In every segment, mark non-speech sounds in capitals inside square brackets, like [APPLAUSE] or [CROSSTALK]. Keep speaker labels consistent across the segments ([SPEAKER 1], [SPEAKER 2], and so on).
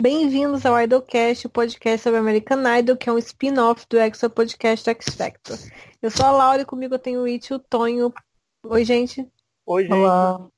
[SPEAKER 1] Bem-vindos ao Idolcast, o podcast sobre American Idol, que é um spin-off do Extra Podcast X Factor. Eu sou a Laura e comigo eu tenho o It e o Tonho. Oi, gente.
[SPEAKER 2] Oi, gente.
[SPEAKER 3] Olá.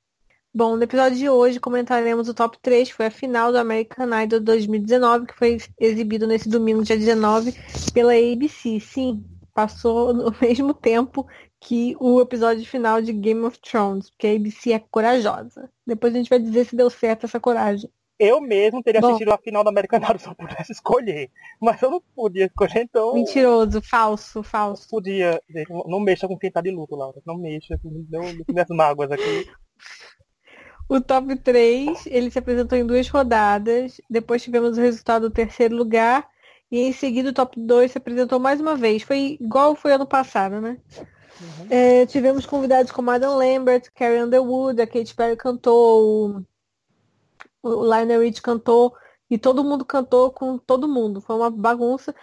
[SPEAKER 1] Bom, no episódio de hoje comentaremos o top 3, que foi a final do American Idol 2019, que foi exibido nesse domingo, dia 19, pela ABC. Sim, passou no [LAUGHS] mesmo tempo que o episódio final de Game of Thrones, porque a ABC é corajosa. Depois a gente vai dizer se deu certo essa coragem.
[SPEAKER 2] Eu mesmo teria
[SPEAKER 1] Bom.
[SPEAKER 2] assistido a final da American [LAUGHS] Idol se eu pudesse escolher. Mas eu não podia escolher, então.
[SPEAKER 1] Mentiroso, falso, falso.
[SPEAKER 2] Podia. Gente, não- mexa com quem tá de luto, Laura. Não mexa com não, minhas mágoas aqui.
[SPEAKER 1] O top 3, ele se apresentou em duas rodadas. Depois tivemos o resultado do terceiro lugar. E em seguida o top 2 se apresentou mais uma vez. Foi igual foi ano passado, né?
[SPEAKER 2] Uhum.
[SPEAKER 1] É, tivemos convidados como Adam Lambert, Carrie Underwood, a Katy Perry cantou, o, Lionel Rich cantou, e todo mundo cantou com todo mundo. Foi uma bagunça.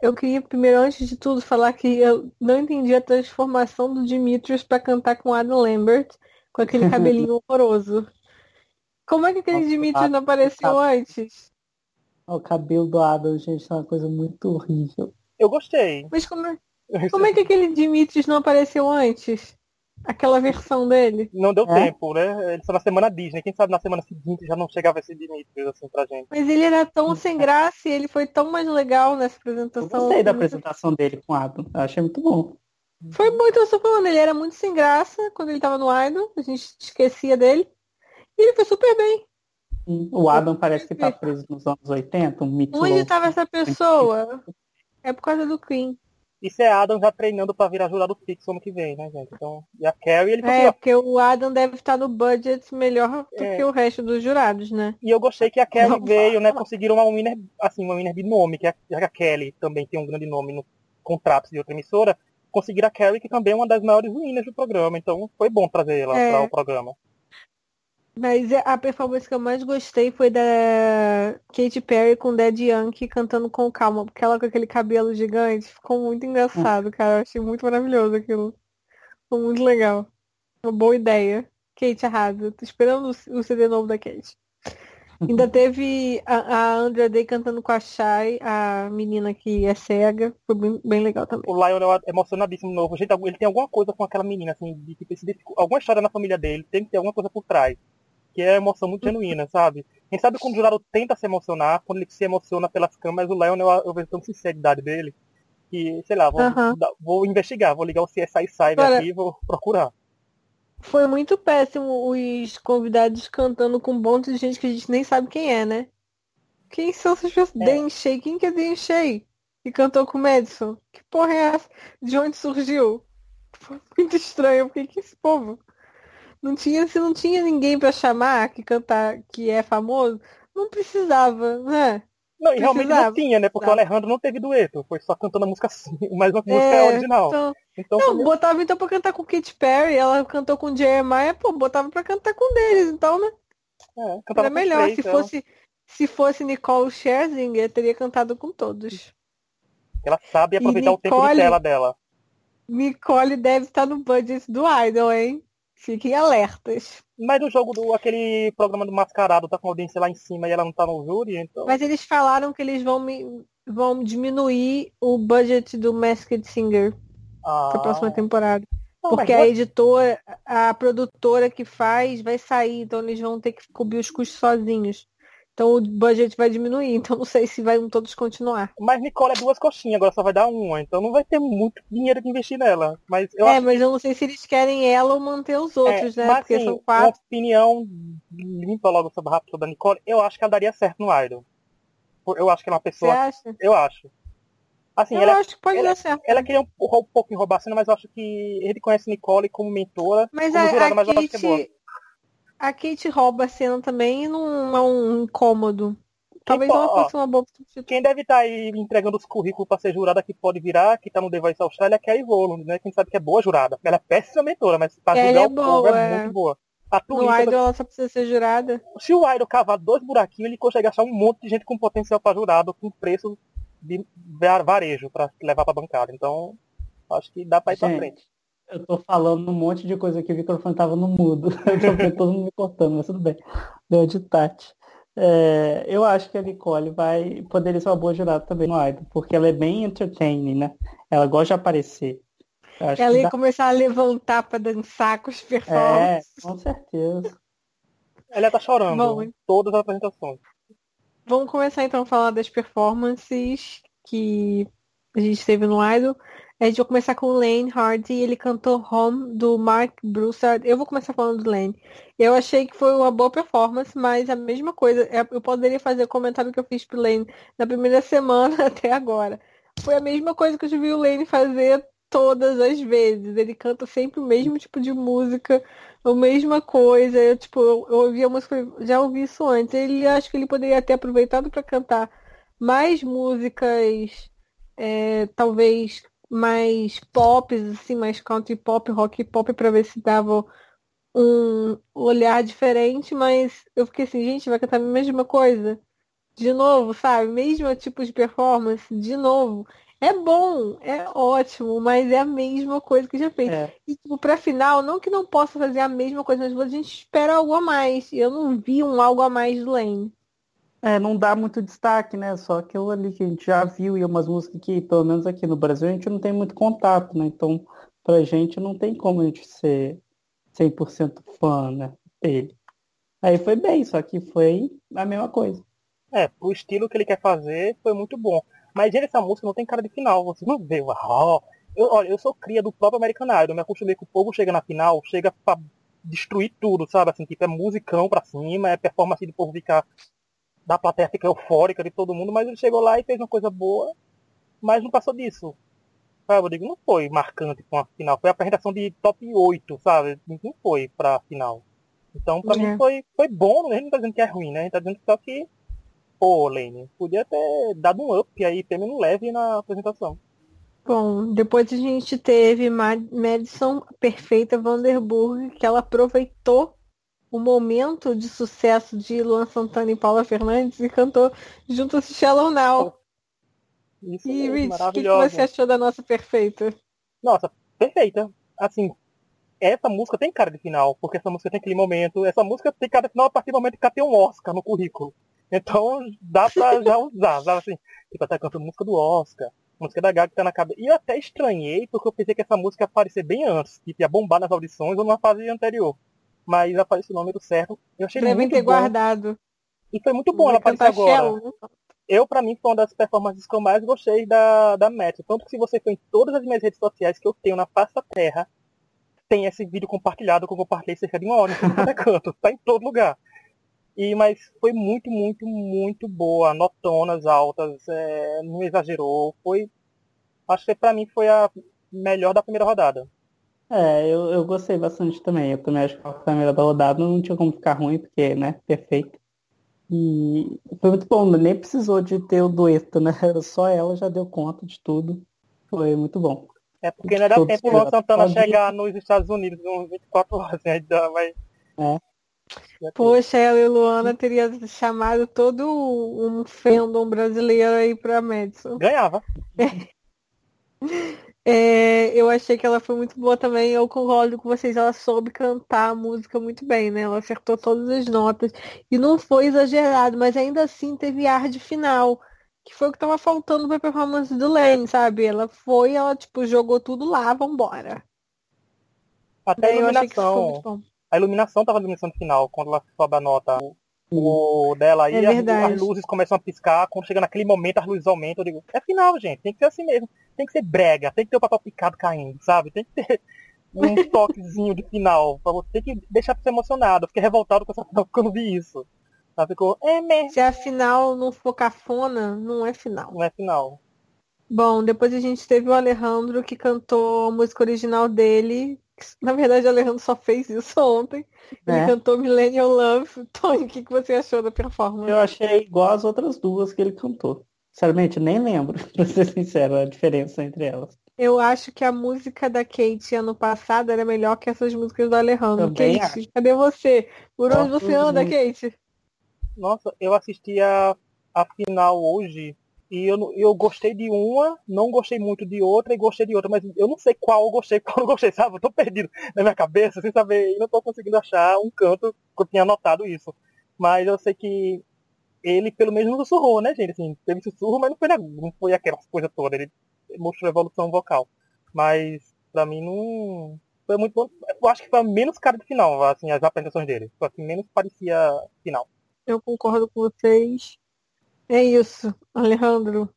[SPEAKER 1] Eu queria primeiro, antes de tudo, falar que eu não entendi a transformação do Dimitrios para cantar com Adam Lambert, com aquele cabelinho [LAUGHS] horroroso. Como é que aquele
[SPEAKER 3] Nossa,
[SPEAKER 1] Dimitrios não apareceu antes?
[SPEAKER 3] O cabelo do Adam, gente, é uma coisa muito horrível.
[SPEAKER 2] Eu gostei.
[SPEAKER 1] Mas como é, como é que aquele Dimitrios não apareceu antes? Aquela versão dele?
[SPEAKER 2] Não deu
[SPEAKER 3] É?
[SPEAKER 2] tempo, né? Ele só na semana Disney. Quem sabe na semana seguinte já não chegava esse Dimitrios assim pra gente.
[SPEAKER 1] Mas ele era tão sem graça e ele foi tão mais legal nessa
[SPEAKER 3] Eu
[SPEAKER 1] apresentação.
[SPEAKER 3] gostei da apresentação dele com o Adam. Eu achei muito bom.
[SPEAKER 1] Foi muito, eu tô falando, ele era muito sem graça quando ele tava no Idol, a gente esquecia dele. E ele foi super bem.
[SPEAKER 3] O Adam parece que tá preso nos anos 80, um mito
[SPEAKER 1] Onde
[SPEAKER 3] louco.
[SPEAKER 1] tava essa pessoa? É por causa do Queen.
[SPEAKER 2] Isso é Adam já treinando pra virar jurado fixo ano que vem, né, gente? Então, e a Carrie, ele
[SPEAKER 1] É,
[SPEAKER 2] foi
[SPEAKER 1] porque o Adam deve estar no budget melhor do
[SPEAKER 2] É.
[SPEAKER 1] que o resto dos jurados, né?
[SPEAKER 2] E eu gostei que a Kelly
[SPEAKER 1] Não,
[SPEAKER 2] veio, né? Conseguiram uma winner, assim, uma winner de nome, que a, já que a Kelly também tem um grande nome no contrato de outra emissora, conseguiram a Kelly, que também é uma das maiores winners do programa. Então foi bom trazer ela
[SPEAKER 1] É.
[SPEAKER 2] para o programa.
[SPEAKER 1] Mas é- a performance que eu mais gostei foi da Katy Perry com Dead Yankee cantando com calma, porque ela com aquele cabelo gigante ficou muito engraçado, cara. Eu achei muito maravilhoso aquilo. Ficou muito legal. Uma boa ideia. Kate arrasa. Tô esperando o CD novo da Kate. Ainda [LAUGHS] teve a, a Andra Day cantando com a Shai, a menina que é cega. Foi bem, bem legal também.
[SPEAKER 2] O Lionel é emocionadíssimo de novo. Gente, ele tem alguma coisa com aquela menina, assim, de tipo, esse- alguma história na família dele, tem que ter alguma coisa por trás. Que é emoção muito genuína, sabe? Quem sabe quando o jurado tenta se emocionar, quando ele se emociona pelas câmeras, o Lionel, eu vejo tanta sinceridade dele, que, sei lá, vou, vou investigar, vou ligar o CSI Cyber
[SPEAKER 1] Agora-
[SPEAKER 2] aqui e vou procurar.
[SPEAKER 1] Foi muito péssimo os convidados cantando com um monte de gente que a gente nem sabe quem é, né? Quem são essas pessoas?
[SPEAKER 2] É.
[SPEAKER 1] Quem que é Dan Shea? Que cantou com o Madison? Que porra é essa? De onde surgiu? Foi muito estranho. Por que que esse povo? Não tinha, se não tinha ninguém pra chamar que cantar, que é famoso, não precisava, né?
[SPEAKER 2] Não, e realmente não
[SPEAKER 1] Precisava.
[SPEAKER 2] tinha, né? Porque o. Alejandro não teve dueto, foi só cantando a música assim, [LAUGHS] mais uma música
[SPEAKER 1] É,
[SPEAKER 2] original.
[SPEAKER 1] Então,
[SPEAKER 2] Então,
[SPEAKER 1] não,
[SPEAKER 2] foi
[SPEAKER 1] botava então pra cantar com Katy Perry, ela cantou com Jeremiah, pô, botava pra cantar com deles, então, né?
[SPEAKER 2] é,
[SPEAKER 1] Era melhor.
[SPEAKER 2] três,
[SPEAKER 1] Se
[SPEAKER 2] ela-
[SPEAKER 1] fosse, se fosse Nicole Scherzinger, teria cantado com todos.
[SPEAKER 2] Ela sabe aproveitar o tempo de
[SPEAKER 1] Nicole-
[SPEAKER 2] tela dela.
[SPEAKER 1] Nicole deve estar no budget do Idol, hein? Fiquem alertas.
[SPEAKER 2] Mas no jogo do aquele programa do Mascarado tá com a audiência lá em cima e ela não tá no júri, então.
[SPEAKER 1] Mas eles falaram que eles vão, me- vão diminuir o budget do Masked Singer
[SPEAKER 2] ah,
[SPEAKER 1] pra próxima temporada.
[SPEAKER 2] não, mas
[SPEAKER 1] Porque a
[SPEAKER 2] boa-
[SPEAKER 1] editora, a produtora que faz vai sair, então eles vão ter que cobrir os custos sozinhos. Então o budget vai diminuir, [LAUGHS] então não sei se vão todos continuar.
[SPEAKER 2] Mas Nicole é duas coxinhas, agora só vai dar uma, então não vai ter muito dinheiro que investir nela. Mas eu
[SPEAKER 1] é,
[SPEAKER 2] acho
[SPEAKER 1] mas eu não sei se eles querem ela ou manter os outros,
[SPEAKER 2] é,
[SPEAKER 1] né?
[SPEAKER 2] Mas,
[SPEAKER 1] Porque
[SPEAKER 2] assim,
[SPEAKER 1] são
[SPEAKER 2] uma
[SPEAKER 1] quatro.
[SPEAKER 2] opinião limpa logo sobre rápido sobre a Nicole, eu acho que ela daria certo no Idol. Eu acho que ela é uma
[SPEAKER 1] Você
[SPEAKER 2] pessoa.
[SPEAKER 1] acha?
[SPEAKER 2] Eu acho. Assim,
[SPEAKER 1] Eu
[SPEAKER 2] ela,
[SPEAKER 1] acho que pode
[SPEAKER 2] ela-
[SPEAKER 1] dar certo.
[SPEAKER 2] ela queria um, um pouco enroubar a cena, mas eu acho que ele conhece Nicole como mentora,
[SPEAKER 1] Mas
[SPEAKER 2] como
[SPEAKER 1] a,
[SPEAKER 2] jurada,
[SPEAKER 1] a
[SPEAKER 2] mas eu acho que é boa.
[SPEAKER 1] A Kate rouba a cena também e não é um incômodo. Talvez
[SPEAKER 2] po-
[SPEAKER 1] ela
[SPEAKER 2] ó,
[SPEAKER 1] fosse uma boa substituta.
[SPEAKER 2] Quem deve estar aí entregando os currículos para ser jurada que pode virar, que tá no The Voice Austrália, é a Rowland, né? Quem sabe que é boa jurada. Ela é péssima mentora, mas pra
[SPEAKER 1] Ela
[SPEAKER 2] julgar
[SPEAKER 1] é
[SPEAKER 2] o povo
[SPEAKER 1] boa,
[SPEAKER 2] é
[SPEAKER 1] é.
[SPEAKER 2] muito boa. A
[SPEAKER 1] No
[SPEAKER 2] Tulita,
[SPEAKER 1] Idol ela só precisa ser jurada.
[SPEAKER 2] se o Idol cavar dois buraquinhos, ele consegue achar um monte de gente com potencial para jurado, com preço de va- varejo para levar pra bancada. Então, acho que dá pra ir pra
[SPEAKER 3] Gente,
[SPEAKER 2] frente.
[SPEAKER 3] Eu tô falando um monte de coisa que o microfone tava no mudo. [LAUGHS] Eu tô vendo todo mundo me cortando, mas tudo bem. Deu de Tati. É, eu acho que a Nicole vai poderia ser uma boa jurada também no Idol, porque ela é bem entertaining, né? Ela gosta de aparecer.
[SPEAKER 1] Ela ia dá... começar a levantar para dançar com os performances.
[SPEAKER 3] É, com certeza.
[SPEAKER 2] Ela tá chorando Bom, em todas as apresentações.
[SPEAKER 1] Vamos começar então a falar das performances que a gente teve no Idol. A gente vai começar com o Lane Hardy, ele cantou Home do Mark Broussard. Eu vou começar falando do Lane. Eu achei que foi uma boa performance, mas a mesma coisa, é, eu poderia fazer o comentário que eu fiz pro Lane na primeira [LAUGHS] semana até agora. Foi a mesma coisa que eu vi o Lane fazer todas as vezes. Ele canta sempre o mesmo tipo de música, a mesma coisa. Eu, tipo, eu, eu ouvi a música, já ouvi isso antes. Ele acho que ele poderia ter aproveitado para cantar mais músicas, é, talvez mais pop, assim, mais country pop, rock pop, para ver se dava um olhar diferente, mas eu fiquei assim, gente, vai cantar a mesma coisa? De novo, sabe? Mesmo tipo de performance, de novo. É bom, é ótimo, mas é a mesma coisa que já fez. É. E tipo, pra final, não que não possa fazer a mesma coisa, mas a gente espera algo a mais. Eu não vi um algo a mais do Lane.
[SPEAKER 3] É, não dá muito destaque, né? Só aquilo ali que a gente já viu e umas músicas que, pelo menos aqui no Brasil, a gente não tem muito contato, né? Então, pra gente não tem como a gente ser 100% fã, né? Dele. Aí foi bem, só que foi a mesma coisa.
[SPEAKER 2] É, o estilo que ele quer fazer foi muito bom. Mas gente, essa música não tem cara de final. Você não vê, oh, eu, olha, eu sou cria do próprio American Idol. Me acostumei que o povo chega na final, chega pra destruir tudo, sabe? Assim, tipo, é musicão pra cima, é performance do povo ficar da plateia fica eufórica de todo mundo, mas ele chegou lá e fez uma coisa boa, mas não passou disso. Sabe, eu digo, não foi marcante com a final, foi a apresentação de top 8, sabe? Não foi pra final. Então, pra é. mim foi, foi bom, a gente não tá dizendo que é ruim, né? A gente tá dizendo só que, pô, Lane, podia ter dado um up aí, pelo leve na apresentação.
[SPEAKER 1] Bom, depois a gente teve Madison Perfeita Vanderburg, que ela aproveitou o momento de sucesso de Luan Santana e Paula Fernandes e cantou juntos Shallow Now.
[SPEAKER 2] Isso e, Rich,
[SPEAKER 1] o que, que você achou da nossa perfeita?
[SPEAKER 2] Nossa, perfeita. Assim, essa música tem cara de final, porque essa música tem aquele momento. Essa música tem cara de final a partir do momento que ela tem um Oscar no currículo. Então dá pra já [LAUGHS] usar, sabe assim? Tipo, tá cantando música do Oscar, música da Gaga que tá na cabeça. E eu até estranhei, porque eu pensei que essa música ia aparecer bem antes, que ia bombar nas audições ou numa fase anterior mas apareceu o número certo. Eu achei
[SPEAKER 1] Devem
[SPEAKER 2] muito
[SPEAKER 1] ter
[SPEAKER 2] bom.
[SPEAKER 1] guardado.
[SPEAKER 2] E foi muito bom ela aparecer agora. Shell? Eu, pra mim, foi uma das performances que eu mais gostei da, da Metro. Tanto que se você for em todas as minhas redes sociais que eu tenho na da terra, tem esse vídeo compartilhado que eu compartilhei cerca de uma hora em cada canto. Tá em todo lugar. E, mas foi muito, muito, muito boa. Notonas altas, é, não exagerou. Foi. Acho que pra mim foi a melhor da primeira rodada.
[SPEAKER 3] É, eu, eu gostei bastante também. Eu também acho que a câmera da rodada não tinha como ficar ruim, porque, né, perfeito. E foi muito bom, nem precisou de ter o dueto, né? Era [LAUGHS] só ela, já deu conta de tudo. Foi muito bom.
[SPEAKER 2] É porque não dá tempo o Santana chegar nos Estados Unidos em 24 horas, né? Então, mas...
[SPEAKER 3] É.
[SPEAKER 1] Poxa, ela e Luana teria chamado todo um fandom brasileiro aí pra Madison.
[SPEAKER 2] Ganhava. [LAUGHS]
[SPEAKER 1] É, eu achei que ela foi muito boa também. Eu concordo com vocês. Ela soube cantar a música muito bem, né? Ela acertou todas as notas. E não foi exagerado, mas ainda assim teve ar de final. Que foi o que tava faltando pra performance do Lane, sabe? Ela foi, ela, tipo, jogou tudo lá, vambora.
[SPEAKER 2] Até a iluminação. A iluminação tava na iluminação final, quando ela sobe a nota o dela aí,
[SPEAKER 1] é
[SPEAKER 2] as, as, luzes começam a piscar, quando chega naquele momento as luzes aumentam, eu digo, é final, gente, tem que ser assim mesmo, tem que ser brega, tem que ter o papel picado caindo, sabe? Tem que ter [LAUGHS] um toquezinho de final, pra você ter que deixar você emocionado, eu fiquei revoltado com essa final quando vi isso. Ela ficou, é mesmo.
[SPEAKER 1] Se a final não for cafona, não é final.
[SPEAKER 2] Não é final.
[SPEAKER 1] Bom, depois a gente teve o Alejandro que cantou a música original dele, na verdade, o Alejandro só fez isso ontem. Ele é. cantou Millennial Love. Tony, o que, que você achou da performance?
[SPEAKER 3] Eu achei igual as outras duas que ele cantou. Sinceramente, nem lembro, [LAUGHS] pra ser sincero, a diferença entre elas.
[SPEAKER 1] Eu acho que a música da Kate ano passado era melhor que essas músicas do Alejandro.
[SPEAKER 3] Também
[SPEAKER 1] Kate,
[SPEAKER 3] acho.
[SPEAKER 1] cadê você? Por onde você anda, Kate?
[SPEAKER 2] Nossa, eu assisti a, a final hoje e eu, eu gostei de uma, não gostei muito de outra e gostei de outra, mas eu não sei qual eu gostei, [LAUGHS] qual eu não gostei, sabe? Eu tô perdido na minha cabeça, sem saber, e não tô conseguindo achar um canto que eu tinha anotado isso. Mas eu sei que ele pelo menos não sussurrou, né, gente? Assim, teve sussurro, mas não foi, não foi toda. Ele mostrou evolução vocal. Mas, pra mim, não. Foi muito bom. Eu acho que foi menos cara de final, assim, as apresentações dele. Foi assim, menos parecia final.
[SPEAKER 1] Eu concordo com vocês. É isso, Alejandro.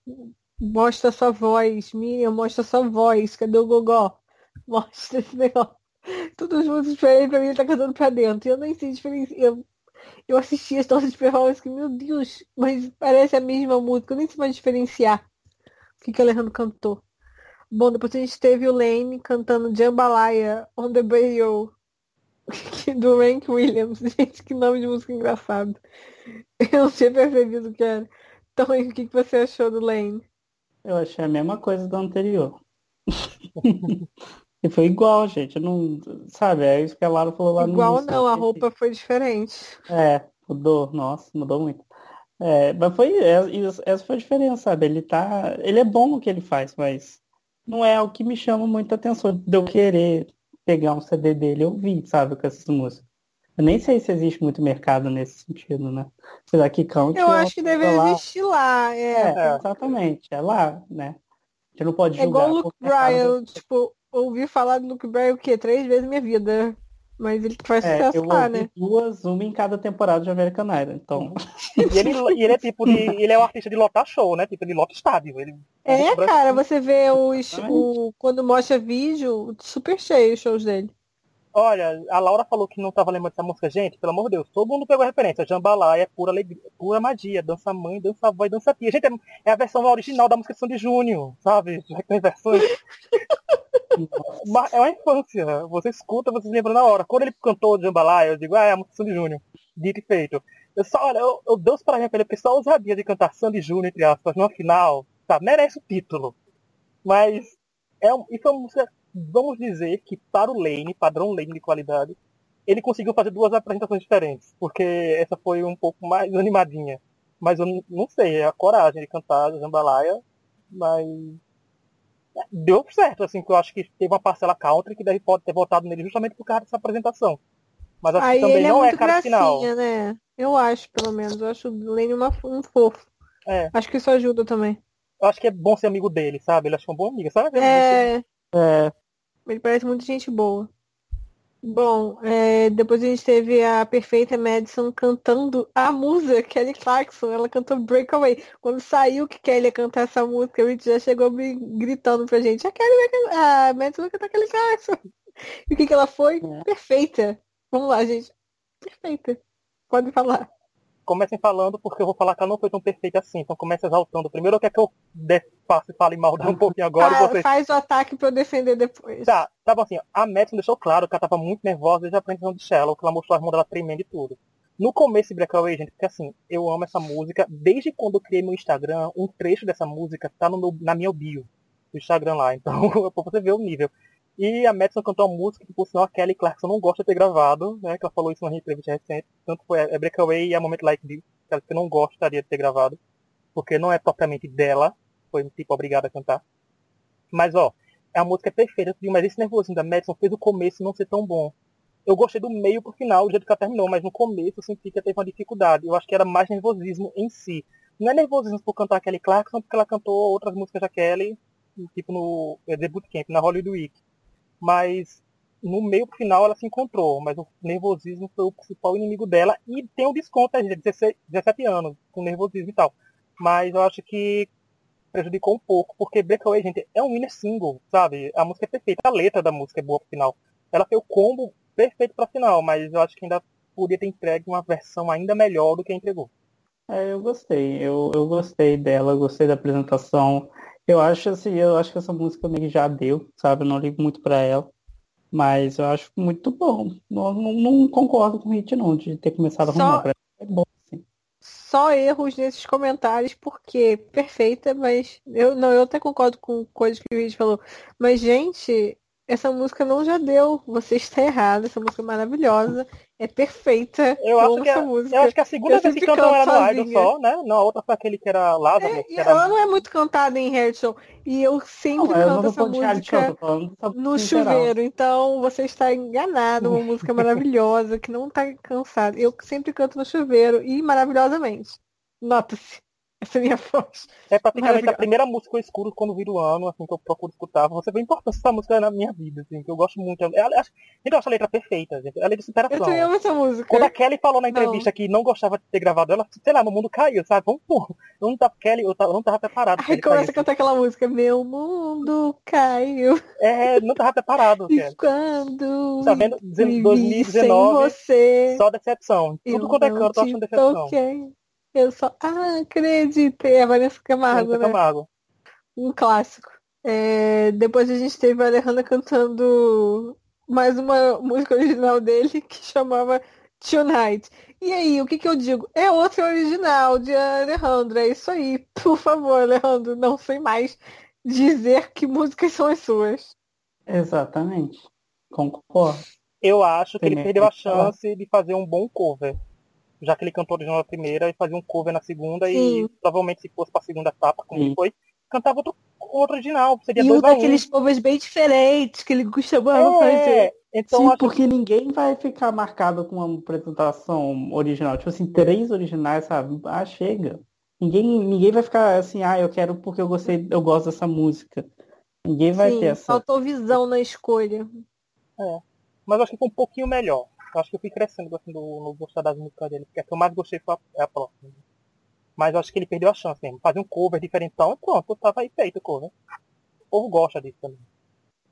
[SPEAKER 1] Mostra sua voz. Miriam, mostra sua voz. Cadê o Gogó? Mostra esse negócio. Todos os músicos diferentes pra mim ele tá cantando pra dentro. Eu nem sei diferenciar. Eu assisti as nossas performances que, meu Deus, mas parece a mesma música. Eu nem sei mais diferenciar o que, que o Alejandro cantou. Bom, depois a gente teve o Lane cantando Jambalaya on the Radio [LAUGHS] do Rank Williams. [LAUGHS] Gente, que nome de música engraçado. Eu não tinha percebido o que era. Então, o que, que você achou do Lane?
[SPEAKER 3] Eu achei a mesma coisa do anterior. [LAUGHS] e foi igual, gente. Não, sabe, é isso que a Lara falou lá
[SPEAKER 1] igual, no. Igual não, a roupa foi diferente.
[SPEAKER 3] É, mudou. Nossa, mudou muito. É, mas foi é, essa foi a diferença, sabe? Ele tá, ele é bom no que ele faz, mas não é o que me chama muita atenção de eu querer pegar um CD dele e ouvir, sabe, com essas músicas. Eu nem sei se existe muito mercado nesse sentido, né? Apesar que country...
[SPEAKER 1] Eu acho que deve lá... existir lá, é.
[SPEAKER 3] é. Exatamente, é lá, né? A gente não pode julgar.
[SPEAKER 1] É igual o Luke Bryan, tipo, ouvi falar do Luke Bryan o quê? Três vezes na minha vida. Mas ele faz
[SPEAKER 3] é,
[SPEAKER 1] sucesso
[SPEAKER 3] eu
[SPEAKER 1] lá, né?
[SPEAKER 3] duas, uma em cada temporada de American Idol, então...
[SPEAKER 2] e, ele, e ele é tipo de, ele é um artista de lotar show, né? Tipo, ele lota estádio. Ele,
[SPEAKER 1] é, cara, você vê os, o, quando mostra vídeo, super cheio os shows dele.
[SPEAKER 2] Olha, a Laura falou que não tava lembrando dessa música. Gente, pelo amor de Deus, todo mundo pegou a referência. Jambalaya é pura alegria, pura magia. Dança mãe, dança avó e dança tia. Gente, é, é a versão original da música de Sandy Júnior, sabe? Já tem versões. [LAUGHS] é uma infância. Você escuta, você se lembra na hora. Quando ele cantou Jambalaya, eu digo, ah, é a música Sandy Júnior. Dito e feito. Eu só, olha, eu, eu dou os parabéns pra ele, porque só ousadia de cantar Sandy Júnior, entre aspas, no final, sabe? Merece o título. Mas, é, isso é uma música vamos dizer que para o Lane, padrão Lane de qualidade, ele conseguiu fazer duas apresentações diferentes, porque essa foi um pouco mais animadinha. Mas eu não sei, é a coragem de cantar Jambalaya, mas deu certo, assim, que eu acho que teve uma parcela country que deve pode ter votado nele justamente por causa dessa apresentação. Mas acho
[SPEAKER 1] Aí
[SPEAKER 2] que também
[SPEAKER 1] ele
[SPEAKER 2] não
[SPEAKER 1] é,
[SPEAKER 2] é cara final.
[SPEAKER 1] Né? Eu acho, pelo menos. Eu acho o Lane uma, um fofo.
[SPEAKER 2] É.
[SPEAKER 1] Acho que isso ajuda também.
[SPEAKER 2] Eu acho que é bom ser amigo dele, sabe? Ele acha um bom amigo, sabe?
[SPEAKER 1] É...
[SPEAKER 3] é.
[SPEAKER 1] Ele parece muito gente boa. Bom, é, depois a gente teve a perfeita Madison cantando a música, Kelly Clarkson. Ela cantou Breakaway. Quando saiu que Kelly ia cantar essa música, a gente já chegou gritando pra gente, a Kelly vai cantar, a Madison vai cantar Kelly Clarkson. E o que, que ela foi? É. Perfeita. Vamos lá, gente. Perfeita. Pode falar
[SPEAKER 2] comecem falando, porque eu vou falar que ela não foi tão perfeita assim. Então comece exaltando. Primeiro quer que eu faça e fale mal um pouquinho agora.
[SPEAKER 1] Ah,
[SPEAKER 2] vocês...
[SPEAKER 1] Faz o ataque pra eu defender depois.
[SPEAKER 2] Tá, tá bom assim. A Madison deixou claro que ela tava muito nervosa desde a apresentação de Shallow, que ela mostrou as mãos dela tremendo e tudo. No começo de Breakaway, gente, porque assim, eu amo essa música. Desde quando eu criei meu Instagram, um trecho dessa música tá no meu, na minha bio do Instagram lá. Então, [LAUGHS] pra você ver o nível. E a Madison cantou uma música que, por sinal, a Kelly Clarkson não gosta de ter gravado, né? Que ela falou isso numa entrevista recente. Tanto foi a Breakaway e a Moment Like This, que ela não gostaria de ter gravado. Porque não é propriamente dela. Foi, tipo, obrigada a cantar. Mas, ó, a música é perfeita, mas esse nervosismo da Madison fez o começo não ser tão bom. Eu gostei do meio pro final, do jeito que ela terminou, mas no começo eu senti que ela teve uma dificuldade. Eu acho que era mais nervosismo em si. Não é nervosismo por cantar a Kelly Clarkson, porque ela cantou outras músicas da Kelly, tipo no The Bootcamp, na Hollywood Week mas no meio final ela se encontrou, mas o nervosismo foi o principal inimigo dela e tem um desconto, gente, 17, 17 anos, com nervosismo e tal. Mas eu acho que prejudicou um pouco, porque Breakaway, gente, é um winner single, sabe? A música é perfeita, a letra da música é boa pro final. Ela fez o combo perfeito pra final, mas eu acho que ainda podia ter entregue uma versão ainda melhor do que entregou.
[SPEAKER 3] É, eu gostei, eu, eu gostei dela, gostei da apresentação. Eu acho assim, eu acho que essa música meio que já deu, sabe? Eu não ligo muito para ela. Mas eu acho muito bom. Não, não, não, concordo com o Hit não, de ter começado a arrumar. Só... É bom, sim.
[SPEAKER 1] Só erros nesses comentários, porque perfeita, mas eu não, eu até concordo com coisas que o Hit falou. Mas, gente, essa música não já deu. Você está errado. Essa música é maravilhosa. É perfeita.
[SPEAKER 2] Eu acho, que, é, música. eu acho que a segunda vez que cantou era no Idol só, né? Não, a outra foi aquele que era Lázaro.
[SPEAKER 1] É,
[SPEAKER 2] que era...
[SPEAKER 1] Ela não é muito cantada em reality show. E eu sempre não, canto essa música no chuveiro. Então você está enganado. Uma música maravilhosa, que não está cansada. Eu sempre canto no chuveiro e maravilhosamente. Nota-se. Essa é minha voz.
[SPEAKER 2] É praticamente a primeira música que eu escuto quando vira o ano, assim, que eu procuro escutar. Você vê a importância dessa música na minha vida, assim, que eu gosto muito. Eu, eu, acho- gente, eu acho a letra perfeita, gente. Ela é de
[SPEAKER 1] Eu
[SPEAKER 2] superação.
[SPEAKER 1] também amo essa música.
[SPEAKER 2] Quando a Kelly falou na
[SPEAKER 1] Não.
[SPEAKER 2] entrevista que não gostava de ter gravado ela, sei lá, meu mundo caiu, sabe? Vamos pôr. Eu não tava, Kelly, eu, tava, eu não tava preparado.
[SPEAKER 1] Aí começa a cantar aquela música. Meu mundo caiu.
[SPEAKER 2] É, não tava preparado, [LAUGHS]
[SPEAKER 1] E
[SPEAKER 2] Kelly.
[SPEAKER 1] quando
[SPEAKER 2] Tá vendo?
[SPEAKER 1] vivi sem
[SPEAKER 2] 2019,
[SPEAKER 1] você.
[SPEAKER 2] só decepção. Tudo
[SPEAKER 1] eu
[SPEAKER 2] quanto é
[SPEAKER 1] não
[SPEAKER 2] canto, eu tô
[SPEAKER 1] te
[SPEAKER 2] achando decepção.
[SPEAKER 1] toquei. Eu só acreditei. A Vanessa Camargo,
[SPEAKER 2] Vanessa
[SPEAKER 1] né?
[SPEAKER 2] Camargo.
[SPEAKER 1] Um clássico. É, depois a gente teve a Alejandra cantando mais uma música original dele que chamava Tonight. E aí, o que que eu digo? É outra original de Alejandro. É isso aí. Por favor, Alejandro, não sei mais dizer que músicas são as suas.
[SPEAKER 3] Exatamente. Concordo.
[SPEAKER 2] Eu acho que ele perdeu a chance de fazer um bom cover. Já que ele cantou original na primeira e fazia um cover na segunda
[SPEAKER 1] Sim.
[SPEAKER 2] e provavelmente se fosse pra segunda etapa, como
[SPEAKER 3] Sim.
[SPEAKER 2] foi, cantava outro, outro original. Seria
[SPEAKER 1] E
[SPEAKER 2] dois
[SPEAKER 1] um
[SPEAKER 2] a um.
[SPEAKER 1] daqueles covers bem diferentes que ele fazer.
[SPEAKER 2] É, então
[SPEAKER 3] Sim, porque ninguém vai ficar marcado com uma apresentação original. Tipo assim, três originais, sabe? Ah, chega. Ninguém, ninguém vai ficar assim, ah, eu quero porque eu gostei, eu gosto dessa música. Ninguém vai
[SPEAKER 1] Sim,
[SPEAKER 3] ter essa.
[SPEAKER 1] faltou visão na escolha.
[SPEAKER 2] Mas eu acho que foi um pouquinho melhor. Eu acho que eu fui crescendo gostando do, no gostar das músicas dele. Porque a que eu mais gostei foi a, é a próxima. Mas eu acho que ele perdeu a chance mesmo. Fazer um cover diferentão e pronto, tava aí feito o cover. O povo gosta disso também.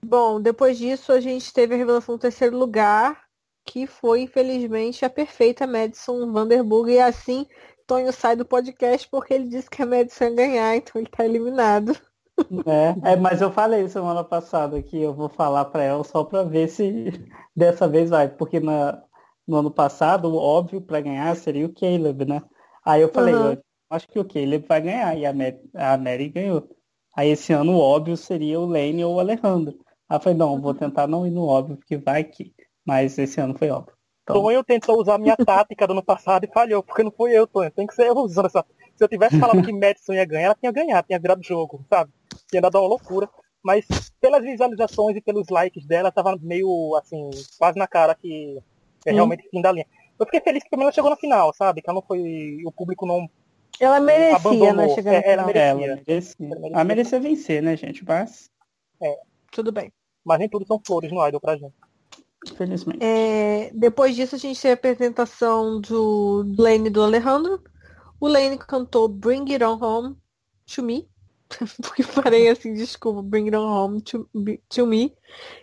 [SPEAKER 1] Bom, depois disso a gente teve a revelação do terceiro lugar, que foi, infelizmente, a perfeita Madison Vanderburg. E assim, Tonho sai do podcast porque ele disse que a Madison ia ganhar, então ele tá eliminado.
[SPEAKER 3] É, é, mas eu falei semana passada que eu vou falar pra ela só pra ver se [LAUGHS] dessa vez vai, porque na, no ano passado, o óbvio pra ganhar seria o Caleb, né? Aí eu falei,
[SPEAKER 1] Aham.
[SPEAKER 3] eu acho que o Caleb vai ganhar, e a Mary, a Mary ganhou. Aí esse ano o óbvio seria o Lane ou o Alejandro. Aí eu falei, não, vou tentar não ir no óbvio, porque vai que. Mas esse ano foi óbvio. Então,
[SPEAKER 2] Tonho tentou usar a minha tática do ano passado e falhou, porque não fui eu, Tonho. Tem que ser eu usando essa. Se eu tivesse falado que Madison ia ganhar, ela tinha ganhado, tinha virado jogo, sabe? Tinha dado uma loucura. Mas pelas visualizações e pelos likes dela, tava meio assim, quase na cara que é
[SPEAKER 3] Sim.
[SPEAKER 2] realmente fim da linha. Eu fiquei feliz que pelo menos ela chegou na final, sabe? Que ela não foi. O público não.
[SPEAKER 1] Ela merecia,
[SPEAKER 2] Abandonou.
[SPEAKER 1] né, chegar
[SPEAKER 2] É, ela
[SPEAKER 1] final.
[SPEAKER 2] merecia.
[SPEAKER 3] ela merecia. Ela merecia vencer, né, gente? Mas,
[SPEAKER 1] Tudo bem.
[SPEAKER 2] Mas nem tudo são flores no Idol pra gente.
[SPEAKER 3] infelizmente.
[SPEAKER 1] É, depois disso a gente teve a apresentação do Lane e do Alejandro. O Lane cantou Bring It On Home to Me. [LAUGHS] Porque parei assim, desculpa, Bring It On Home to, to Me.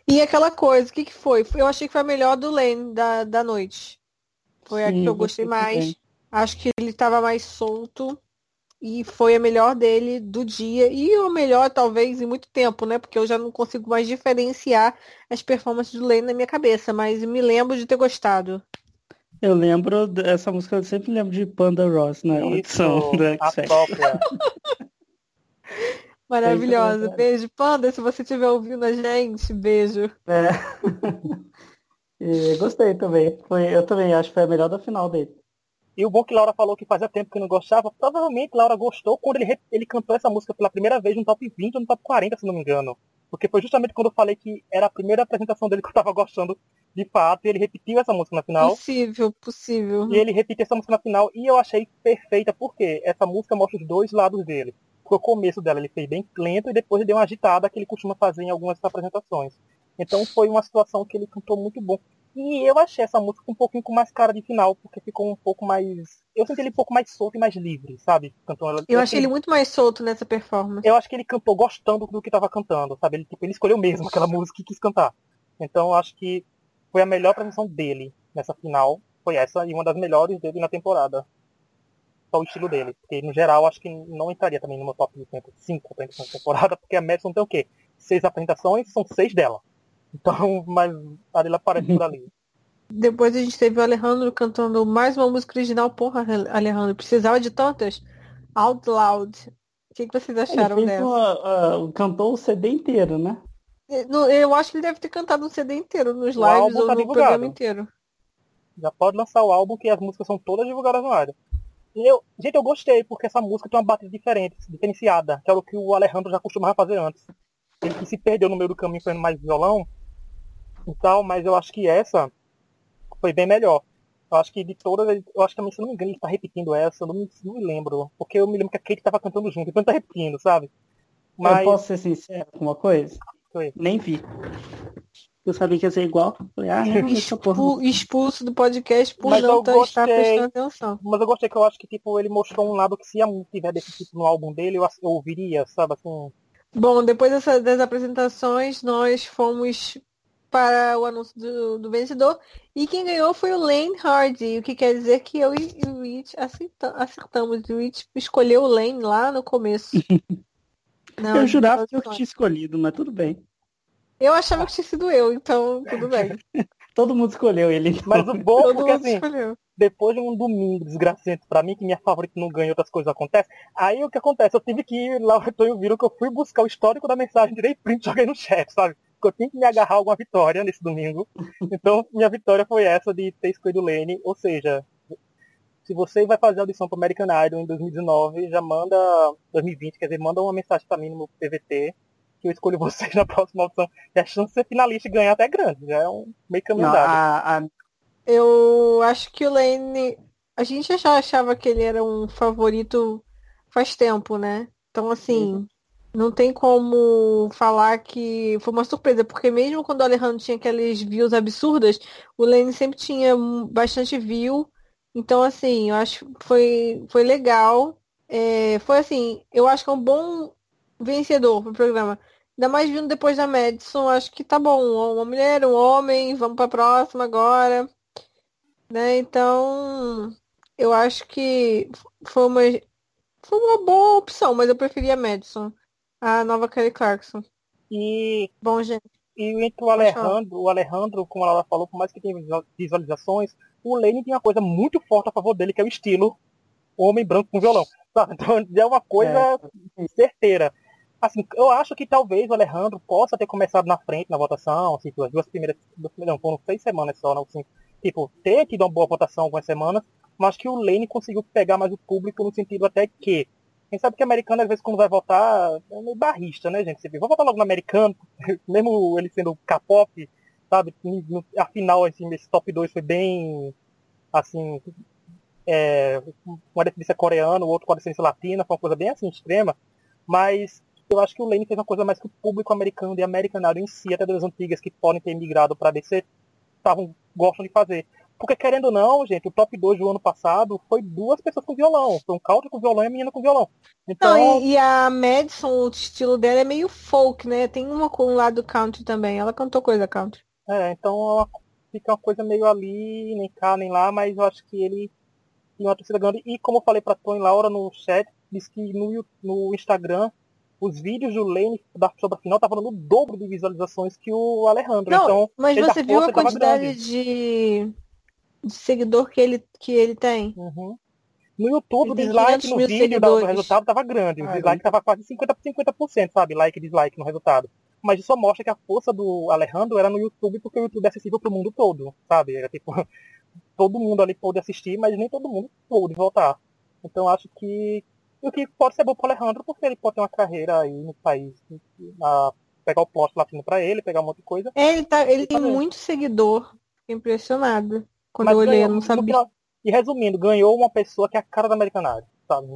[SPEAKER 1] E aquela coisa, o que, que foi? Eu achei que foi a melhor do Lane da, da noite. Foi a
[SPEAKER 3] Sim,
[SPEAKER 1] que eu gostei mais.
[SPEAKER 3] também.
[SPEAKER 1] Acho que ele estava mais solto. E foi a melhor dele do dia. E o melhor, talvez, em muito tempo, né? Porque eu já não consigo mais diferenciar as performances do Lane na minha cabeça. Mas me lembro de ter gostado.
[SPEAKER 3] Eu lembro dessa música, eu sempre lembro de Panda Ross na audição do
[SPEAKER 2] a
[SPEAKER 3] X Factor.
[SPEAKER 2] própria. [LAUGHS]
[SPEAKER 1] Maravilhosa.
[SPEAKER 3] verdade.
[SPEAKER 1] Beijo, Panda. Se você estiver ouvindo a gente, beijo.
[SPEAKER 3] É. [LAUGHS] E gostei também. Foi, eu também acho que foi a melhor da final dele.
[SPEAKER 2] E o bom que Laura falou que fazia tempo que não gostava, provavelmente Laura gostou quando ele, ele cantou essa música pela primeira vez no top 20 ou no top 40, se não me engano. Porque foi justamente quando eu falei que era a primeira apresentação dele que eu tava gostando de fato, ele repetiu essa música na final.
[SPEAKER 1] Possível, possível.
[SPEAKER 2] E ele repetiu essa música na final e eu achei perfeita, porque essa música mostra os dois lados dele. Porque o começo dela ele fez bem lento e depois ele deu uma agitada que ele costuma fazer em algumas apresentações. Então foi uma situação que ele cantou muito bom. E eu achei essa música um pouquinho com mais cara de final, porque ficou um pouco mais. Eu senti ele um pouco mais solto e mais livre, sabe? Cantando ela.
[SPEAKER 1] Eu achei ele muito mais solto nessa performance.
[SPEAKER 2] Eu acho que ele cantou gostando do que estava cantando, sabe? Ele, tipo, ele escolheu mesmo aquela música e quis cantar. Então eu acho que foi a melhor apresentação dele nessa final. Foi essa e uma das melhores dele na temporada. Só o estilo dele. Porque no geral acho que não entraria também no meu top 5 apresentações da temporada, porque a Madison tem o quê? Seis apresentações, são seis dela. Então, [LAUGHS] mas a dele aparece por ali.
[SPEAKER 1] Depois a gente teve o Alejandro cantando mais uma música original. Porra, Alejandro, precisava de tantas? Out Loud. O que, que vocês acharam
[SPEAKER 3] fez
[SPEAKER 1] dessa?
[SPEAKER 3] uma, uh, cantou o CD inteiro, né?
[SPEAKER 1] No- Eu acho que ele deve ter cantado um CD inteiro nos
[SPEAKER 2] O
[SPEAKER 1] lives ou
[SPEAKER 2] tá
[SPEAKER 1] no
[SPEAKER 2] divulgado.
[SPEAKER 1] programa inteiro.
[SPEAKER 2] Já pode lançar o álbum que as músicas são todas divulgadas no área. E eu, gente, eu gostei, porque essa música tem uma batida diferente, diferenciada, que era o que o Alejandro já costumava fazer antes. Ele que se perdeu no meio do caminho fazendo mais violão e tal, mas eu acho que essa foi bem melhor. Eu acho que de todas, eu acho que também, se não me engano, ele tá repetindo essa, eu não me, não me lembro. Porque eu me lembro que a Kate tava cantando junto, então ele tá repetindo, sabe?
[SPEAKER 3] Mas... Eu posso ser sincero com uma coisa?
[SPEAKER 2] Foi.
[SPEAKER 3] Nem vi. Eu sabia que ia ser igual. Falei, ah, não,
[SPEAKER 1] Expu expulso do podcast por mas não gostei, estar prestando atenção.
[SPEAKER 2] Mas eu gostei que eu acho que tipo, ele mostrou um lado que se a tiver desse tipo no álbum dele, eu, eu ouviria, sabe assim.
[SPEAKER 1] Bom, depois dessa, das apresentações, nós fomos para o anúncio do, do, vencedor. E quem ganhou foi o Lane Hardy, o que quer dizer que eu e o Rich acertamos. O Rich escolheu o Lane lá no começo. [LAUGHS]
[SPEAKER 3] Não, eu jurava que eu tinha escolhido, mas tudo bem.
[SPEAKER 1] Eu achava que tinha sido eu, então tudo bem. [LAUGHS]
[SPEAKER 3] Todo mundo escolheu ele.
[SPEAKER 2] Então. Mas o bom é porque assim, escolheu. depois de um domingo desgracento pra mim, que minha favorita não ganha, outras coisas acontecem. Aí o que acontece? Eu tive que ir lá, o Antônio viram que eu fui buscar o histórico da mensagem, tirei print e joguei no chat, sabe? Porque eu tinha que me agarrar a alguma vitória nesse domingo. Então, minha vitória foi essa de ter escolhido o Lane. Ou seja, se você vai fazer audição para American Idol em 2019, já manda 2020, quer dizer, manda uma mensagem para mim no PVT que eu escolho [LAUGHS] vocês na próxima audição. E a chance de ser finalista e ganhar até é grande, já é um meio caminho Não, a, a...
[SPEAKER 1] Eu acho que o Lane, a gente já achava que ele era um favorito faz tempo, né? Então assim, uhum. não tem como falar que foi uma surpresa, porque mesmo quando o Alejandro tinha aqueles views absurdas, o Lane sempre tinha bastante view então, assim, eu acho que foi, foi legal. É, foi assim, eu acho que é um bom vencedor pro programa. Ainda mais vindo depois da Madison, acho que tá bom. Uma mulher, um homem, vamos pra próxima agora. Né? Então, eu acho que foi uma, foi uma boa opção, mas eu preferia a Madison, a nova Kelly Clarkson.
[SPEAKER 2] E,
[SPEAKER 1] bom, gente.
[SPEAKER 2] E entre o Alejandro, o Alejandro, como ela falou, por mais que tenha visualizações, o Lane tem uma coisa muito forte a favor dele, que é o estilo homem branco com violão. [LAUGHS] Sabe? Então é uma coisa é. certeira. Assim, eu acho que talvez o Alejandro possa ter começado na frente na votação, assim, as duas primeiras, não, foram seis semanas só, não, assim, tipo, ter tido uma boa votação algumas semanas, mas que o Lane conseguiu pegar mais o público no sentido até que quem sabe que americano, às vezes, quando vai votar, é meio barrista, né, gente? Você vê, vou votar logo no americano, [LAUGHS] mesmo ele sendo K-pop, sabe? Afinal, assim, esse top 2 foi bem, assim, é, uma descendência coreana, o outro com a descendência latina, foi uma coisa bem, assim, extrema. Mas eu acho que o Lane fez uma coisa mais que o público americano e americano em si, até das antigas que podem ter migrado para DC, tavam, gostam de fazer. Porque querendo ou não, gente, o top 2 do ano passado foi duas pessoas com violão. Foi um country com violão e a menina com violão. Então...
[SPEAKER 1] Não, e, e, a Madison, o estilo dela é meio folk, né? Tem uma com um lado country também. Ela cantou coisa country.
[SPEAKER 2] É, então fica uma coisa meio ali, nem cá, nem lá, mas eu acho que ele tem uma torcida grande. E como eu falei pra Tony Laura no chat, disse que no, no Instagram os vídeos do Lane da, sobre a final estavam no dobro de visualizações que o Alejandro.
[SPEAKER 1] Não,
[SPEAKER 2] então,
[SPEAKER 1] mas você viu a quantidade de de seguidor que ele, que ele tem.
[SPEAKER 2] Uhum. No YouTube, o dislike no vídeo do resultado tava grande. O ah, dislike tava quase 50 por 50%, sabe? Like e dislike no resultado. Mas isso só mostra que a força do Alejandro era no YouTube, porque o YouTube é acessível pro mundo todo, sabe? Era tipo, [LAUGHS] todo mundo ali pôde assistir, mas nem todo mundo pôde voltar. Então acho que o que pode ser bom pro Alejandro, porque ele pode ter uma carreira aí no país, a pegar o plot latino para ele, pegar um monte de coisa.
[SPEAKER 1] É, ele, tá, ele tem muito seguidor. Impressionado. Quando Mas eu olhei, ganhou, eu não sabia.
[SPEAKER 2] E resumindo, ganhou uma pessoa que é a cara da Americanagem, sabe?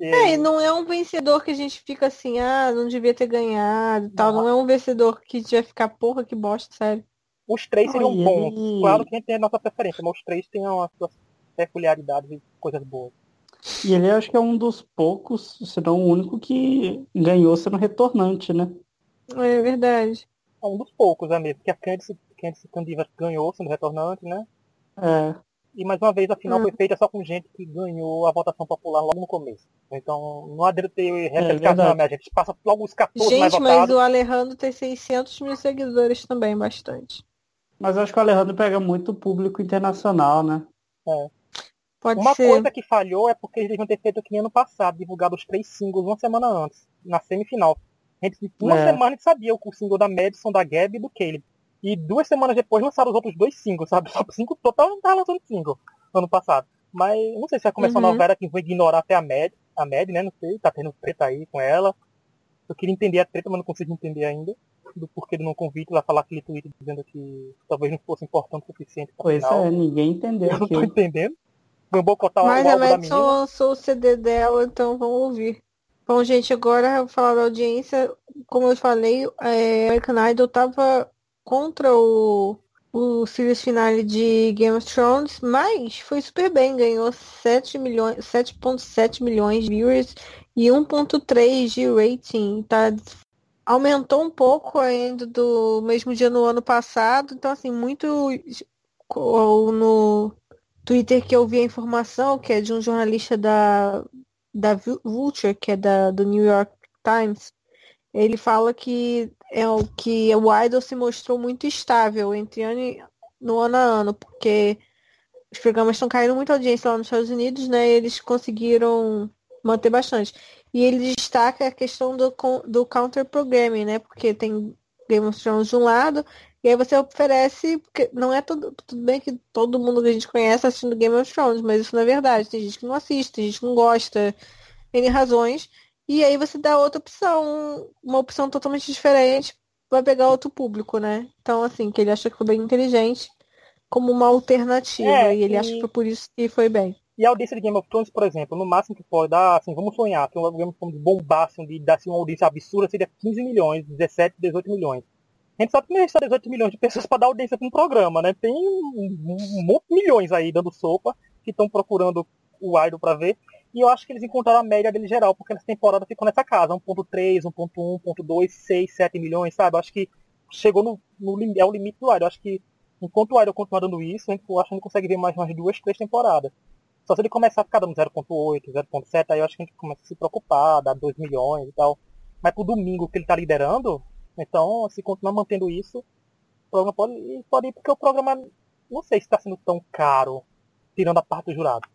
[SPEAKER 1] É, e não é um vencedor que a gente fica assim, ah, não devia ter ganhado tal. Não, não é um vencedor que vai ficar, porra, que bosta, sério.
[SPEAKER 2] Os três seriam Ai, bons. Claro que a gente tem a nossa preferência, mas os três têm as suas peculiaridades e coisas boas.
[SPEAKER 3] E ele acho que é um dos poucos, se não o único, que ganhou sendo retornante, né?
[SPEAKER 1] É verdade.
[SPEAKER 2] É um dos poucos, é mesmo, porque a Candice Candice Candiva ganhou sendo retornante, né?
[SPEAKER 3] É.
[SPEAKER 2] E mais uma vez a final hum. foi feita só com gente que ganhou a votação popular logo no começo. Então não adianta ter replicação, é, a gente passa logo os 14
[SPEAKER 1] gente,
[SPEAKER 2] mais
[SPEAKER 1] votados. Gente, mas o Alejandro tem 600 mil seguidores também, bastante.
[SPEAKER 3] Mas eu acho que o Alejandro pega muito público internacional, né?
[SPEAKER 2] É.
[SPEAKER 1] Pode
[SPEAKER 2] uma
[SPEAKER 1] ser.
[SPEAKER 2] coisa que falhou é porque eles deviam ter feito que nem ano passado, divulgado os três singles uma semana antes, na semifinal. A gente, uma é. semana a gente sabia o single da Madison, da Gabi e do Caleb. E duas semanas depois lançaram os outros dois singles, sabe? Só cinco total não tava lançando single ano passado. Mas não sei se vai começar uhum. uma novela que vai ignorar até a Mad, a Mad, né? Não sei, tá tendo treta aí com ela. Eu queria entender a treta, mas não consigo entender ainda. do porquê do não convite, vai falar aquele tweet dizendo que talvez não fosse importante o suficiente pra
[SPEAKER 3] Pois
[SPEAKER 2] final.
[SPEAKER 3] é, ninguém entendeu [LAUGHS]
[SPEAKER 2] Eu não tô entendendo. Vão boicotar
[SPEAKER 1] Mas
[SPEAKER 2] o
[SPEAKER 1] a
[SPEAKER 2] álbum da
[SPEAKER 1] Madison lançou o CD dela, então vamos ouvir. Bom, gente, agora eu vou falar da audiência. Como eu falei, é, American Idol tava contra o, o series finale de Game of Thrones, mas foi super bem, ganhou 7 milhões, 7.7 milhões de viewers e 1.3 de rating. Tá, aumentou um pouco ainda do mesmo dia no ano passado, então assim, muito no Twitter que eu vi a informação, que é de um jornalista da, da Vu- Vulture, que é da, do New York Times, ele fala que é o que o Idol se mostrou muito estável entre ano e, no ano a ano, porque os programas estão caindo muita audiência lá nos Estados Unidos, né? E eles conseguiram manter bastante. E ele destaca a questão do, do counter programming, né? Porque tem Game of Thrones de um lado, e aí você oferece, porque não é tudo, tudo bem que todo mundo que a gente conhece tá assistindo Game of Thrones, mas isso não é verdade. Tem gente que não assiste, tem gente que não gosta, N razões. E aí você dá outra opção, uma opção totalmente diferente, vai pegar outro público, né? Então, assim, que ele acha que foi bem inteligente como uma alternativa.
[SPEAKER 2] É,
[SPEAKER 1] e ele
[SPEAKER 2] e-
[SPEAKER 1] acha que foi por isso que foi bem.
[SPEAKER 2] E a audiência de Game of Thrones, por exemplo, no máximo que pode dar, assim, vamos sonhar, que um Game of Thrones bombasse, onde desse uma audiência absurda, seria 15 milhões, 17, 18 milhões. A gente sabe que não existe 18 milhões de pessoas [LAUGHS] para dar audiência para um programa, né? Tem um, um, um monte de milhões aí dando sopa, que estão procurando o Idol para ver. E eu acho que eles encontraram a média dele geral, porque nessa temporada ficou nessa casa, 1.3, 1.1, 1.2, 6, 7 milhões, sabe? Eu acho que chegou no, no é o limite do Idol. Eu acho que enquanto o Idol continuar dando isso, eu acho que a gente consegue ver mais umas duas, três temporadas. Só se ele começar a ficar dando 0.8, 0.7, aí eu acho que a gente começa a se preocupar, dar 2 milhões e tal. Mas pro domingo que ele tá liderando, então, se continuar mantendo isso, o programa pode, pode ir, porque o programa, não sei se tá sendo tão caro, tirando a parte do jurado.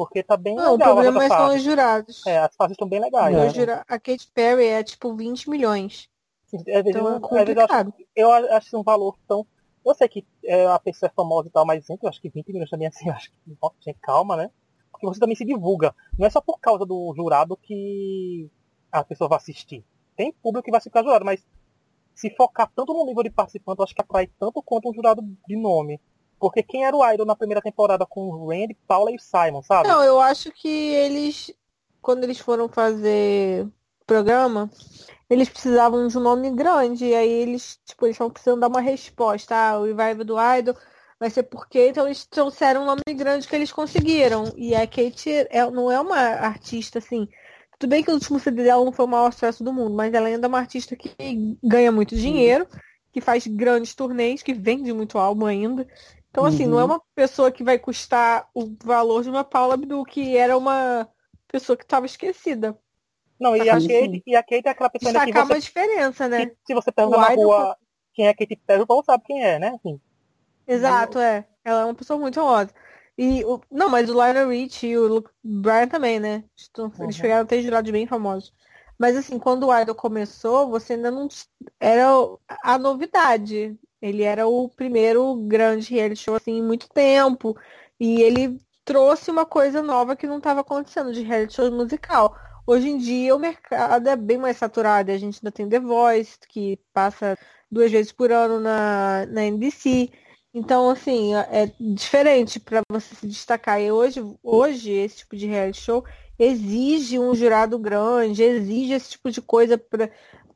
[SPEAKER 2] Porque tá bem
[SPEAKER 1] Não, o
[SPEAKER 2] legal as
[SPEAKER 1] problema
[SPEAKER 2] outras
[SPEAKER 1] são os jurados.
[SPEAKER 2] É, as fases estão bem legais.
[SPEAKER 3] É.
[SPEAKER 1] Os jura- A Katy Perry é tipo 20 milhões.
[SPEAKER 2] Às vezes,
[SPEAKER 1] Então é
[SPEAKER 2] vezes eu acho
[SPEAKER 1] complicado.
[SPEAKER 2] eu acho um valor tão. Eu sei que é, a pessoa é famosa e tal, mas gente, eu acho que 20 milhões também assim, eu acho que. Nossa, gente, calma, né? Porque você também se divulga. Não é só por causa do jurado que a pessoa vai assistir. Tem público que vai ficar jurado, mas se focar tanto no nível de participante, eu acho que atrai tanto quanto um jurado de nome. Porque quem era o Idol na primeira temporada com o Randy, Paula e o Simon, sabe?
[SPEAKER 1] Não, eu acho que eles, quando eles foram fazer programa, eles precisavam de um nome grande. E aí eles, tipo, eles estavam precisando dar uma resposta. Ah, o revival do Idol vai ser porque então eles trouxeram um nome grande que eles conseguiram. E a Kate é, não é uma artista assim. Tudo bem que o último CD dela não foi o maior sucesso do mundo, mas ela ainda é uma artista que ganha muito dinheiro, que faz grandes turnês, que vende muito álbum ainda. Então, assim, não é
[SPEAKER 3] Uhum.
[SPEAKER 1] uma pessoa que vai custar o valor de uma Paula Abdul, que era uma pessoa que estava esquecida.
[SPEAKER 2] Não, e a, Kate, e a Kate é aquela pessoa ainda que
[SPEAKER 1] Destacar
[SPEAKER 2] você
[SPEAKER 1] uma diferença, né?
[SPEAKER 2] que se você perguntar
[SPEAKER 1] O
[SPEAKER 2] na rua quem é Katy Perry, o povo sabe quem é, né? Assim,
[SPEAKER 1] Exato, é. Ela é uma pessoa muito famosa. E o... Não, mas o Lionel Rich e o Luke Bryan também, né? Eles
[SPEAKER 2] Uhum.
[SPEAKER 1] pegaram três jurados bem famosos. Mas assim, quando o Idol começou, você ainda não era a novidade. Ele era o primeiro grande reality show assim em muito tempo. E ele trouxe uma coisa nova que não estava acontecendo de reality show musical. Hoje em dia o mercado é bem mais saturado. A gente ainda tem The Voice, que passa duas vezes por ano na, na NBC. Então, assim, é diferente para você se destacar. E hoje, hoje, esse tipo de reality show exige um jurado grande, exige esse tipo de coisa para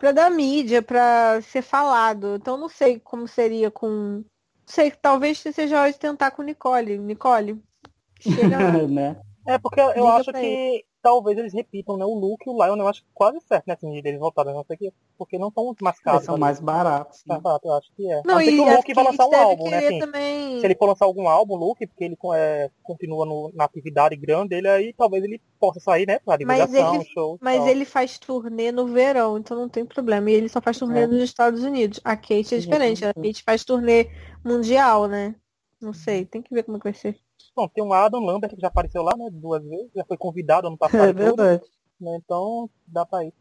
[SPEAKER 1] para dar mídia, para ser falado. Então, não sei como seria com. Não sei, talvez seja hora de tentar com Nicole. Nicole, chega. [LAUGHS]
[SPEAKER 3] né?
[SPEAKER 2] É, porque eu
[SPEAKER 1] Liga
[SPEAKER 2] acho que talvez eles repitam, né? O Luke e o Lion, eu acho quase certo, né? Assim, deles voltarem, não sei o que, porque não estão mais caros.
[SPEAKER 3] Eles são mais baratos. né?
[SPEAKER 2] eu acho que é.
[SPEAKER 1] Não, e
[SPEAKER 2] que o Luke vai lançar um álbum, né? Assim,
[SPEAKER 1] também.
[SPEAKER 2] se ele for lançar algum álbum, o Luke, porque ele é, continua no- na atividade grande dele, aí talvez ele possa sair, né? Pra
[SPEAKER 1] Mas
[SPEAKER 2] divulgação,
[SPEAKER 1] ele-
[SPEAKER 2] show.
[SPEAKER 1] Mas
[SPEAKER 2] tal.
[SPEAKER 1] ele faz turnê no verão, então não tem problema. E ele só faz turnê
[SPEAKER 3] É.
[SPEAKER 1] nos Estados Unidos. A Kate é
[SPEAKER 3] Sim,
[SPEAKER 1] diferente. A. Kate faz turnê mundial, né? Não sei, tem que ver como é que vai ser.
[SPEAKER 2] Bom, tem o Adam Lambert que já apareceu lá, né? Duas vezes, já foi convidado ano [LAUGHS] passado.
[SPEAKER 3] É
[SPEAKER 2] e tudo,
[SPEAKER 3] verdade.
[SPEAKER 2] né, Então, dá pra ir.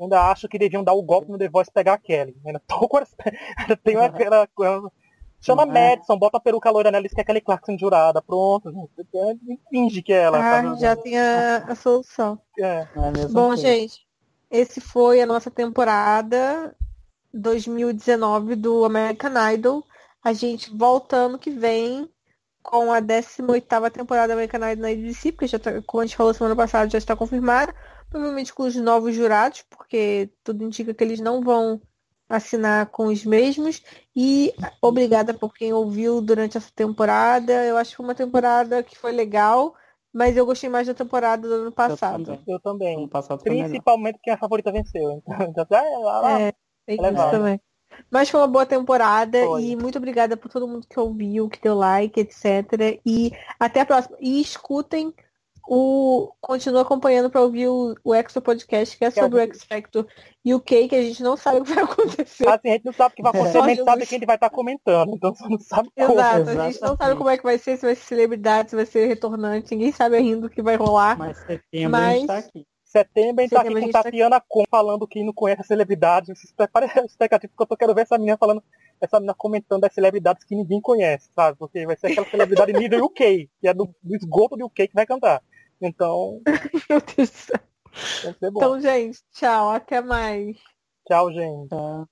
[SPEAKER 2] Ainda acho que deviam dar o golpe no The Voice pegar a Kelly. Ainda tô com tem [LAUGHS] aquela coisa. Chama
[SPEAKER 3] É.
[SPEAKER 2] Madison, bota a peruca loira nela, diz que é Kelly Clarkson jurada. Pronto. Finge que é ela.
[SPEAKER 1] Ah,
[SPEAKER 2] sabe?
[SPEAKER 1] já tem a, a solução.
[SPEAKER 2] É.
[SPEAKER 3] É
[SPEAKER 1] Bom,
[SPEAKER 3] coisa.
[SPEAKER 1] gente, esse foi a nossa temporada. 2019 do American Idol. A gente volta ano que vem com a 18ª temporada da American Idol na ABC, porque já tá, como a gente falou semana passada, já está confirmada. Provavelmente com os novos jurados, porque tudo indica que eles não vão assinar com os mesmos. E obrigada por quem ouviu durante essa temporada. Eu acho que foi uma temporada que foi legal, mas eu gostei mais da temporada do ano passado.
[SPEAKER 2] Eu também.
[SPEAKER 3] Ano passado foi melhor.
[SPEAKER 2] Principalmente quem a favorita venceu. Então, [LAUGHS] já tá, lá, lá.
[SPEAKER 1] É,
[SPEAKER 2] é
[SPEAKER 1] isso
[SPEAKER 2] válida.
[SPEAKER 1] também. Mas foi uma boa temporada
[SPEAKER 2] Foi.
[SPEAKER 1] e muito obrigada por todo mundo que ouviu, que deu like, etc. E até a próxima. E escutem o. Continua acompanhando para ouvir o, o Extra Podcast, que é
[SPEAKER 2] Que é
[SPEAKER 1] sobre o X Factor UK, que a gente não sabe o que vai acontecer.
[SPEAKER 2] Assim, a gente não sabe o que vai [LAUGHS] acontecer,
[SPEAKER 1] Só
[SPEAKER 2] a gente sabe
[SPEAKER 1] Jesus.
[SPEAKER 2] quem ele vai estar comentando. Então você não sabe como.
[SPEAKER 1] Exato, a gente não sabe como é que vai ser, se vai ser celebridade, se vai ser retornante, ninguém sabe ainda o que vai rolar.
[SPEAKER 3] Mas setembro a gente
[SPEAKER 1] Mas-
[SPEAKER 3] tá aqui.
[SPEAKER 2] Setembro a gente tá aqui com
[SPEAKER 1] tá
[SPEAKER 2] Tatiana Com falando que não conhece a celebridade. Vocês preparem a [LAUGHS] expectativa, porque eu tô- quero ver essa menina falando, essa menina comentando das celebridades que ninguém conhece, sabe? Porque vai ser aquela celebridade [LAUGHS] nível UK, que é do, do esgoto do UK que vai cantar. Então, [LAUGHS]
[SPEAKER 1] Meu Deus do céu.
[SPEAKER 2] vai ser bom.
[SPEAKER 1] Então, gente, tchau, até mais.
[SPEAKER 2] Tchau, gente.
[SPEAKER 3] Tá.